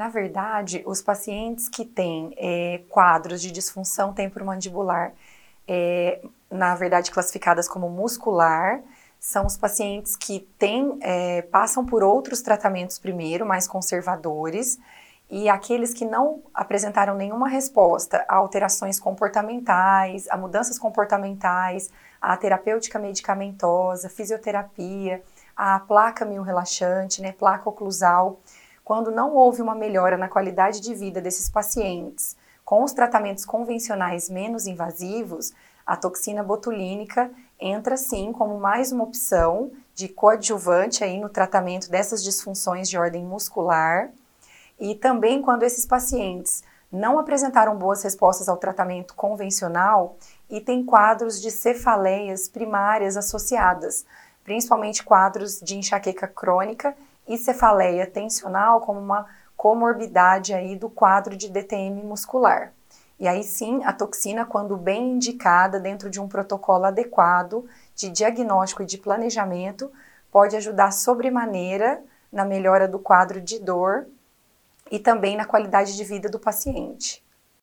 Na verdade, os pacientes que têm é, quadros de disfunção temporomandibular, é, na verdade classificadas como muscular, são os pacientes que têm, é, passam por outros tratamentos primeiro, mais conservadores, e aqueles que não apresentaram nenhuma resposta a alterações comportamentais, a mudanças comportamentais, a terapêutica medicamentosa, fisioterapia, a placa mil relaxante, né, placa oclusal, quando não houve uma melhora na qualidade de vida desses pacientes com os tratamentos convencionais menos invasivos, a toxina botulínica entra sim como mais uma opção de coadjuvante aí no tratamento dessas disfunções de ordem muscular. E também quando esses pacientes não apresentaram boas respostas ao tratamento convencional e têm quadros de cefaleias primárias associadas, principalmente quadros de enxaqueca crônica e cefaleia tensional como uma comorbidade aí do quadro de DTM muscular. E aí sim, a toxina, quando bem indicada dentro de um protocolo adequado de diagnóstico e de planejamento, pode ajudar sobremaneira na melhora do quadro de dor e também na qualidade de vida do paciente.